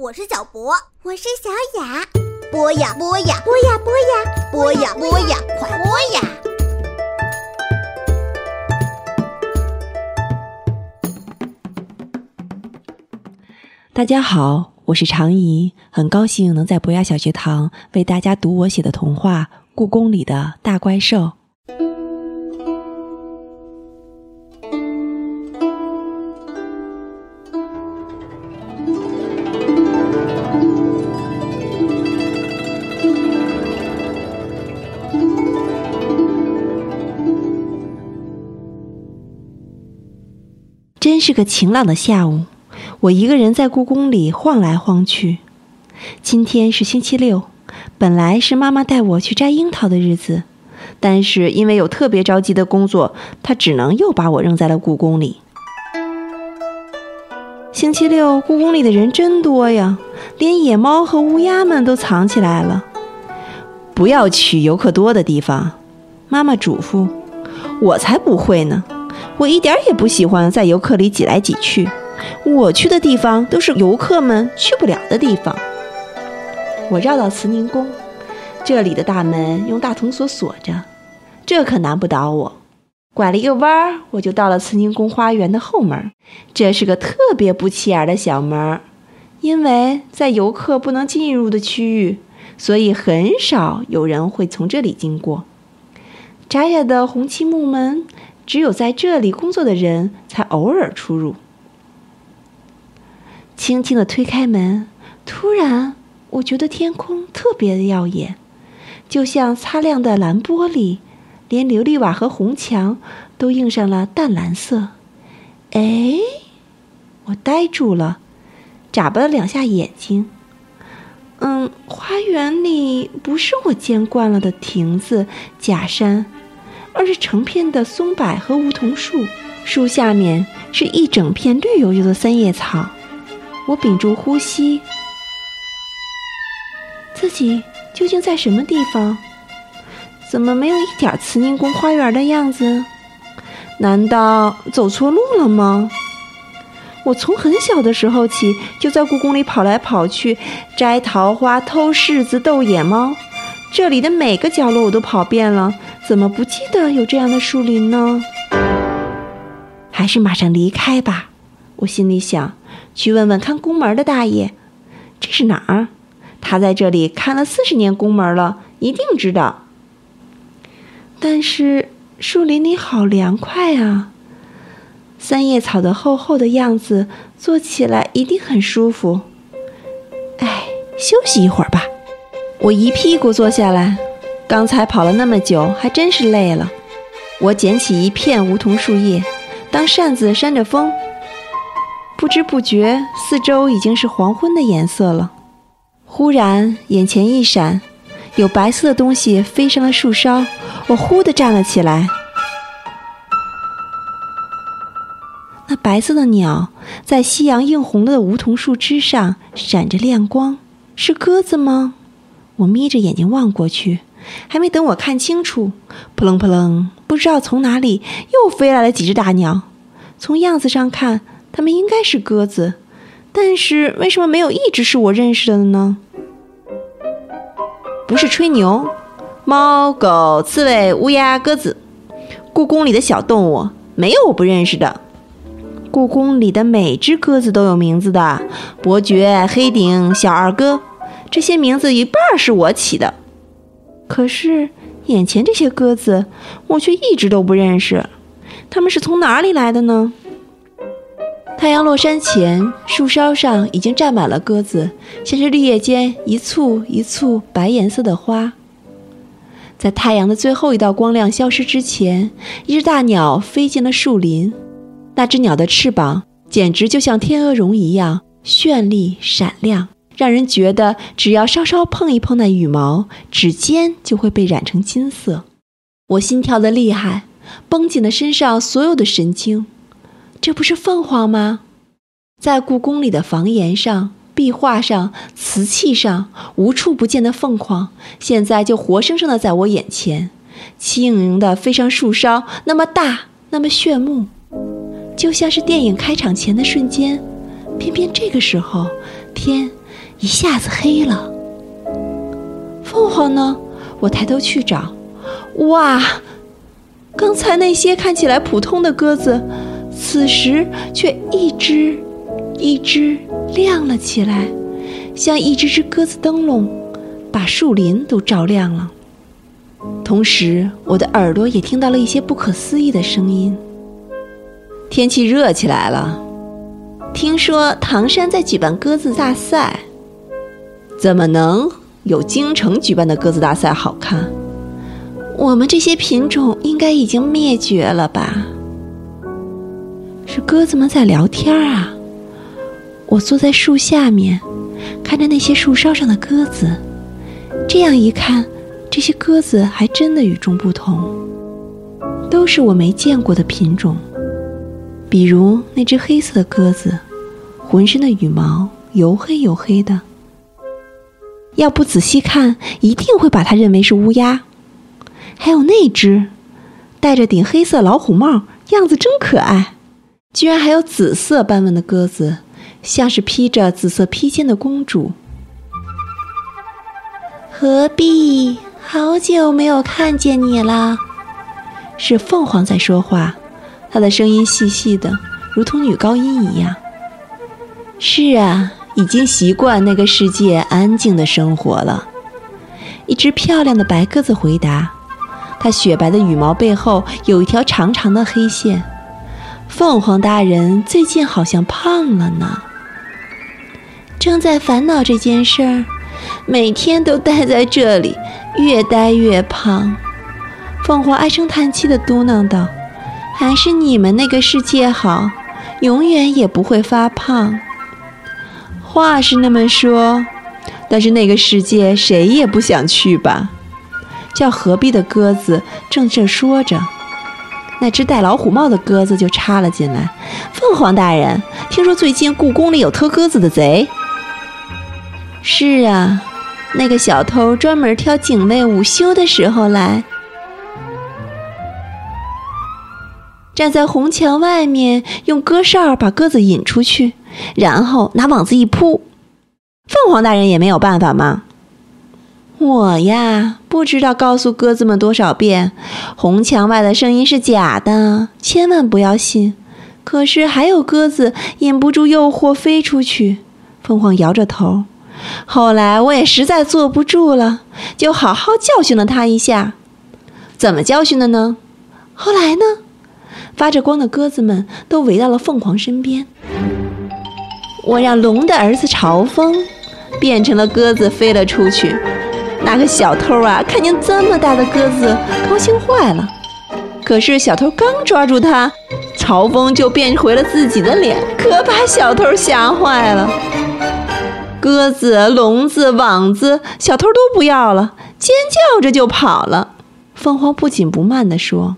我是小博，我是小雅。播呀播呀，播呀播呀，播呀播呀，快播呀！大家好，我是常怡，很高兴能在博雅小学堂为大家读我写的童话《故宫里的大怪兽》。是个晴朗的下午，我一个人在故宫里晃来晃去。今天是星期六，本来是妈妈带我去摘樱桃的日子，但是因为有特别着急的工作，她只能又把我扔在了故宫里。星期六，故宫里的人真多呀，连野猫和乌鸦们都藏起来了。不要去游客多的地方，妈妈嘱咐。我才不会呢。我一点也不喜欢在游客里挤来挤去，我去的地方都是游客们去不了的地方。我绕到慈宁宫，这里的大门用大铜锁锁着，这可难不倒我。拐了一个弯儿，我就到了慈宁宫花园的后门。这是个特别不起眼的小门，因为在游客不能进入的区域，所以很少有人会从这里经过。窄窄的红漆木门。只有在这里工作的人才偶尔出入。轻轻的推开门，突然我觉得天空特别的耀眼，就像擦亮的蓝玻璃，连琉璃瓦和红墙都映上了淡蓝色。哎，我呆住了，眨巴了两下眼睛。嗯，花园里不是我见惯了的亭子、假山。而是成片的松柏和梧桐树，树下面是一整片绿油油的三叶草。我屏住呼吸，自己究竟在什么地方？怎么没有一点慈宁宫花园的样子？难道走错路了吗？我从很小的时候起就在故宫里跑来跑去，摘桃花、偷柿子、逗野猫，这里的每个角落我都跑遍了。怎么不记得有这样的树林呢？还是马上离开吧，我心里想。去问问看宫门的大爷，这是哪儿？他在这里看了四十年宫门了，一定知道。但是树林里好凉快啊，三叶草的厚厚的样子，坐起来一定很舒服。哎，休息一会儿吧。我一屁股坐下来。刚才跑了那么久，还真是累了。我捡起一片梧桐树叶，当扇子扇着风。不知不觉，四周已经是黄昏的颜色了。忽然，眼前一闪，有白色的东西飞上了树梢。我忽地站了起来。那白色的鸟在夕阳映红的梧桐树枝上闪着亮光，是鸽子吗？我眯着眼睛望过去。还没等我看清楚，扑棱扑棱，不知道从哪里又飞来了几只大鸟。从样子上看，它们应该是鸽子，但是为什么没有一只是我认识的呢？不是吹牛，猫、狗、刺猬、乌鸦、鸽子，故宫里的小动物没有我不认识的。故宫里的每只鸽子都有名字的，伯爵、黑顶、小二哥，这些名字一半是我起的。可是，眼前这些鸽子，我却一直都不认识。它们是从哪里来的呢？太阳落山前，树梢上已经站满了鸽子，像是绿叶间一簇一簇白颜色的花。在太阳的最后一道光亮消失之前，一只大鸟飞进了树林。那只鸟的翅膀简直就像天鹅绒一样绚丽闪亮。让人觉得只要稍稍碰一碰那羽毛，指尖就会被染成金色。我心跳的厉害，绷紧了身上所有的神经。这不是凤凰吗？在故宫里的房檐上、壁画上、瓷器上，无处不见的凤凰，现在就活生生的在我眼前，轻盈的飞上树梢，那么大，那么炫目，就像是电影开场前的瞬间。偏偏这个时候，天。一下子黑了。凤凰呢？我抬头去找，哇！刚才那些看起来普通的鸽子，此时却一只一只亮了起来，像一只只鸽子灯笼，把树林都照亮了。同时，我的耳朵也听到了一些不可思议的声音。天气热起来了，听说唐山在举办鸽子大赛，怎么能？有京城举办的鸽子大赛好看，我们这些品种应该已经灭绝了吧？是鸽子们在聊天啊！我坐在树下面，看着那些树梢上的鸽子，这样一看，这些鸽子还真的与众不同，都是我没见过的品种。比如那只黑色的鸽子，浑身的羽毛黝黑黝黑的。要不仔细看，一定会把它认为是乌鸦。还有那只，戴着顶黑色老虎帽，样子真可爱。居然还有紫色斑纹的鸽子，像是披着紫色披肩的公主。何必？好久没有看见你了。是凤凰在说话，它的声音细细的，如同女高音一样。是啊。已经习惯那个世界安静的生活了。一只漂亮的白鸽子回答：“它雪白的羽毛背后有一条长长的黑线。凤凰大人最近好像胖了呢，正在烦恼这件事儿，每天都待在这里，越待越胖。”凤凰唉声叹气地嘟囔道：“还是你们那个世界好，永远也不会发胖。”话是那么说，但是那个世界谁也不想去吧？叫何必的鸽子正这说着，那只戴老虎帽的鸽子就插了进来：“凤凰大人，听说最近故宫里有偷鸽子的贼。”“是啊，那个小偷专门挑警卫午休的时候来，站在红墙外面，用鸽哨把鸽子引出去。”然后拿网子一铺，凤凰大人也没有办法吗？我呀，不知道告诉鸽子们多少遍，红墙外的声音是假的，千万不要信。可是还有鸽子忍不住诱惑飞出去。凤凰摇着头。后来我也实在坐不住了，就好好教训了他一下。怎么教训的呢？后来呢？发着光的鸽子们都围到了凤凰身边。我让龙的儿子朝风变成了鸽子飞了出去。那个小偷啊，看见这么大的鸽子，高兴坏了。可是小偷刚抓住它，朝风就变回了自己的脸，可把小偷吓坏了。鸽子、笼子、网子，小偷都不要了，尖叫着就跑了。凤凰不紧不慢地说：“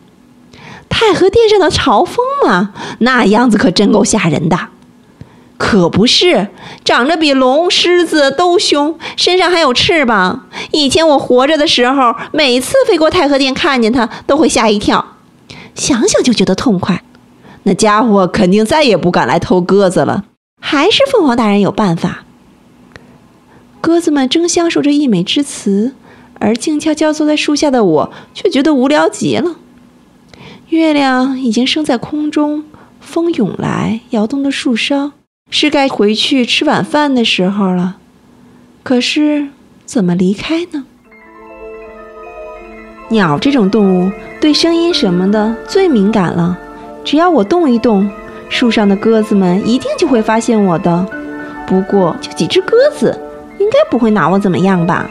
太和殿上的朝风嘛，那样子可真够吓人的。”可不是，长着比龙、狮子都凶，身上还有翅膀。以前我活着的时候，每次飞过太和殿，看见它都会吓一跳，想想就觉得痛快。那家伙肯定再也不敢来偷鸽子了。还是凤凰大人有办法。鸽子们争相说着溢美之词，而静悄悄坐在树下的我却觉得无聊极了。月亮已经升在空中，风涌来，摇动着树梢。是该回去吃晚饭的时候了，可是怎么离开呢？鸟这种动物对声音什么的最敏感了，只要我动一动，树上的鸽子们一定就会发现我的。不过就几只鸽子，应该不会拿我怎么样吧？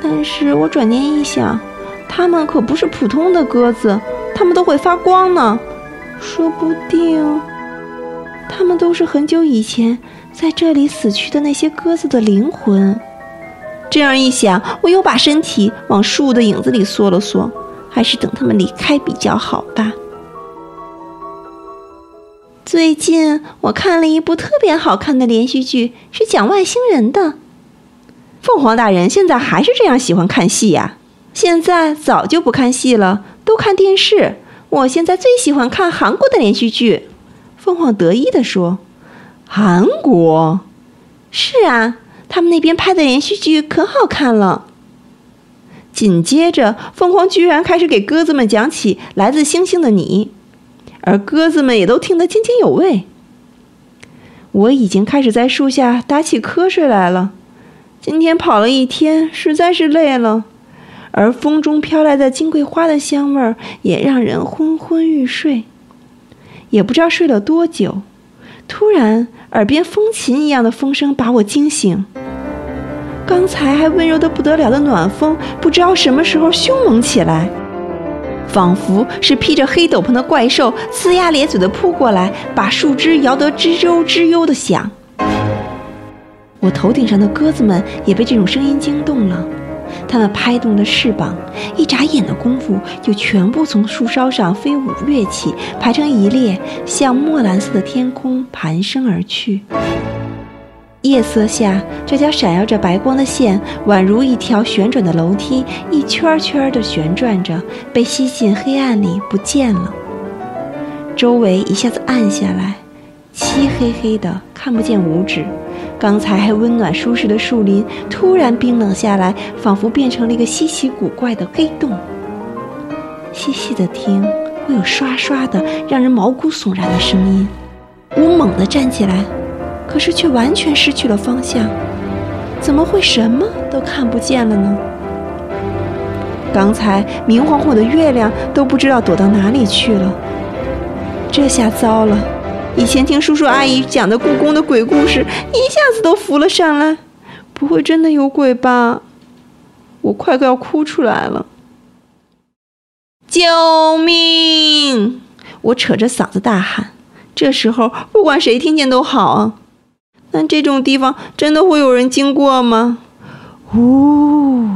但是我转念一想，它们可不是普通的鸽子，它们都会发光呢，说不定。他们都是很久以前在这里死去的那些鸽子的灵魂。这样一想，我又把身体往树的影子里缩了缩，还是等他们离开比较好吧。最近我看了一部特别好看的连续剧，是讲外星人的。凤凰大人现在还是这样喜欢看戏呀？现在早就不看戏了，都看电视。我现在最喜欢看韩国的连续剧。凤凰得意地说：“韩国，是啊，他们那边拍的连续剧可好看了。紧接着，凤凰居然开始给鸽子们讲起来自星星的你，而鸽子们也都听得津津有味。我已经开始在树下打起瞌睡来了。今天跑了一天，实在是累了，而风中飘来的金桂花的香味儿也让人昏昏欲睡。也不知道睡了多久，突然耳边风琴一样的风声把我惊醒。刚才还温柔的不得了的暖风，不知道什么时候凶猛起来，仿佛是披着黑斗篷的怪兽，呲牙咧嘴的扑过来，把树枝摇得吱呦吱呦的响。我头顶上的鸽子们也被这种声音惊动了，它们拍动着翅膀，一眨眼的功夫就全部从树梢上飞舞跃起，排成一列，向墨蓝色的天空盘升而去。夜色下，这条闪耀着白光的线，宛如一条旋转的楼梯，一圈圈地旋转着，被吸进黑暗里不见了。周围一下子暗下来，漆黑黑的，看不见五指。刚才还温暖舒适的树林，突然冰冷下来，仿佛变成了一个稀奇古怪的黑洞。细细的听，会有刷刷的让人毛骨悚然的声音。我猛地站起来。可是却完全失去了方向，怎么会什么都看不见了呢？刚才明晃晃的月亮都不知道躲到哪里去了。这下糟了！以前听叔叔阿姨讲的故宫的鬼故事，一下子都浮了上来。不会真的有鬼吧？我快要哭出来了！救命！我扯着嗓子大喊。这时候不管谁听见都好啊。但这种地方真的会有人经过吗？呜，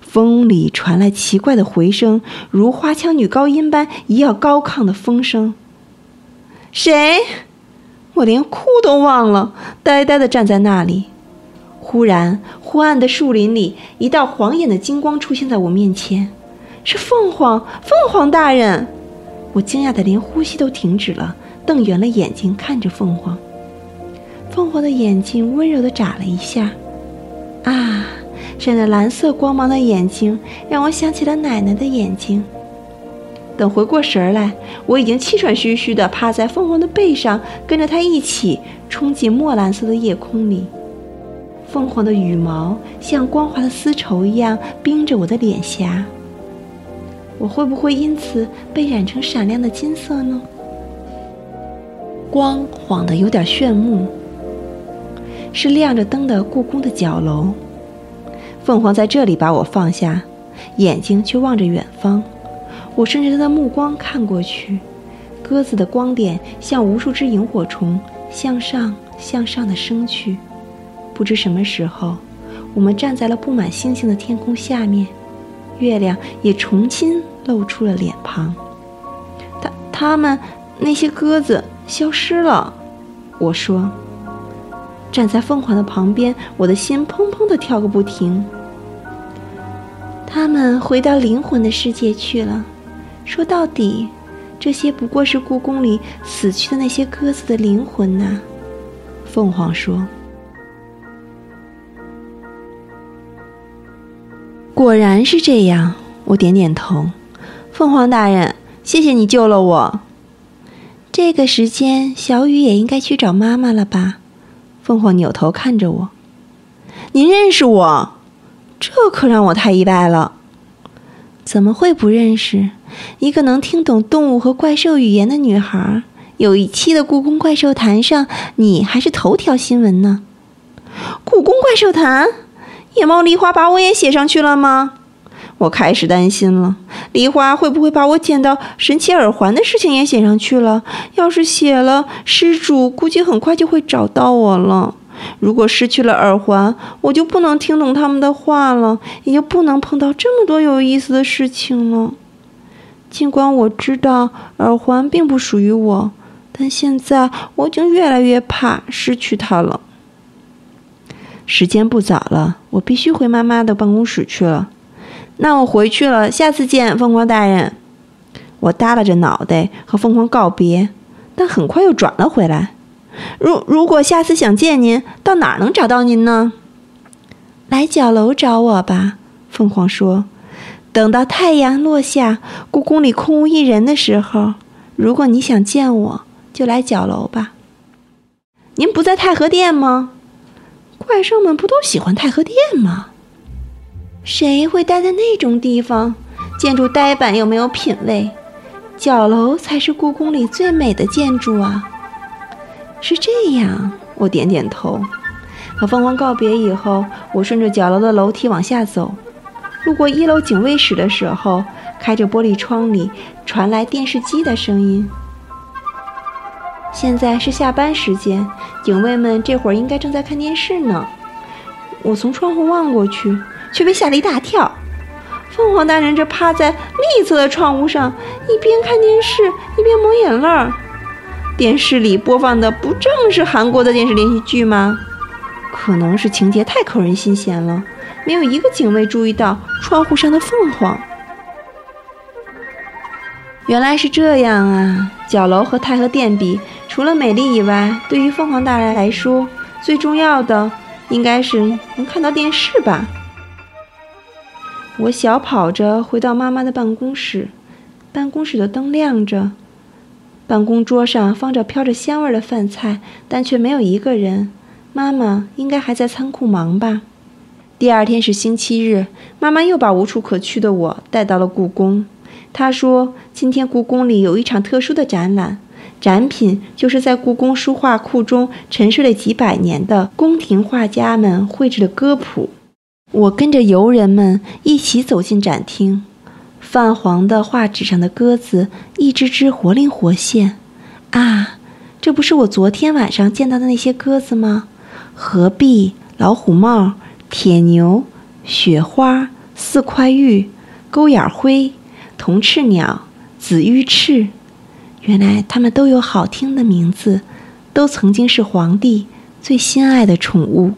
风里传来奇怪的回声，如花腔女高音般一样高亢的风声。谁？我连哭都忘了，呆呆地站在那里。忽然，昏暗的树林里，一道晃眼的金光出现在我面前，是凤凰，凤凰大人！我惊讶的连呼吸都停止了，瞪圆了眼睛看着凤凰。凤凰的眼睛温柔地眨了一下，啊，闪着蓝色光芒的眼睛让我想起了奶奶的眼睛。等回过神来，我已经气喘吁吁地趴在凤凰的背上，跟着它一起冲进墨蓝色的夜空里。凤凰的羽毛像光滑的丝绸一样冰着我的脸颊，我会不会因此被染成闪亮的金色呢？光晃得有点炫目。是亮着灯的故宫的角楼，凤凰在这里把我放下，眼睛却望着远方。我顺着他的目光看过去，鸽子的光点像无数只萤火虫，向上向上的升去。不知什么时候，我们站在了布满星星的天空下面，月亮也重新露出了脸庞。他、他们那些鸽子消失了，我说。站在凤凰的旁边，我的心砰砰地跳个不停。他们回到灵魂的世界去了。说到底，这些不过是故宫里死去的那些鸽子的灵魂呐。凤凰说：“果然是这样。”我点点头。凤凰大人，谢谢你救了我。这个时间，小雨也应该去找妈妈了吧？凤凰扭头看着我：“您认识我？这可让我太意外了。怎么会不认识？一个能听懂动物和怪兽语言的女孩。有一期的《故宫怪兽谈》上，你还是头条新闻呢。故宫怪兽谈，野猫梨花把我也写上去了吗？”我开始担心了，梨花会不会把我捡到神奇耳环的事情也写上去了？要是写了，失主估计很快就会找到我了。如果失去了耳环，我就不能听懂他们的话了，也就不能碰到这么多有意思的事情了。尽管我知道耳环并不属于我，但现在我已经越来越怕失去它了。时间不早了，我必须回妈妈的办公室去了。那我回去了，下次见，凤凰大人。我耷拉着脑袋和凤凰告别，但很快又转了回来。如如果下次想见您，到哪儿能找到您呢？来角楼找我吧，凤凰说。等到太阳落下，故宫里空无一人的时候，如果你想见我，就来角楼吧。您不在太和殿吗？怪兽们不都喜欢太和殿吗？谁会待在那种地方？建筑呆板又没有品味。角楼才是故宫里最美的建筑啊！是这样，我点点头。和凤凰告别以后，我顺着角楼的楼梯往下走。路过一楼警卫室的时候，开着玻璃窗里传来电视机的声音。现在是下班时间，警卫们这会儿应该正在看电视呢。我从窗户望过去，却被吓了一大跳。凤凰大人这趴在另一侧的窗户上，一边看电视一边抹眼泪儿。电视里播放的不正是韩国的电视连续剧吗？可能是情节太扣人心弦了，没有一个警卫注意到窗户上的凤凰。原来是这样啊！角楼和太和殿比，除了美丽以外，对于凤凰大人来说，最重要的应该是能看到电视吧。我小跑着回到妈妈的办公室，办公室的灯亮着，办公桌上放着飘着香味的饭菜，但却没有一个人。妈妈应该还在仓库忙吧。第二天是星期日，妈妈又把无处可去的我带到了故宫。她说：“今天故宫里有一场特殊的展览，展品就是在故宫书画库中沉睡了几百年的宫廷画家们绘制的歌谱。”我跟着游人们一起走进展厅，泛黄的画纸上的鸽子一只只活灵活现。啊，这不是我昨天晚上见到的那些鸽子吗？鹤壁、老虎帽、铁牛、雪花、四块玉、勾眼灰、铜翅鸟、紫玉翅，原来它们都有好听的名字，都曾经是皇帝最心爱的宠物。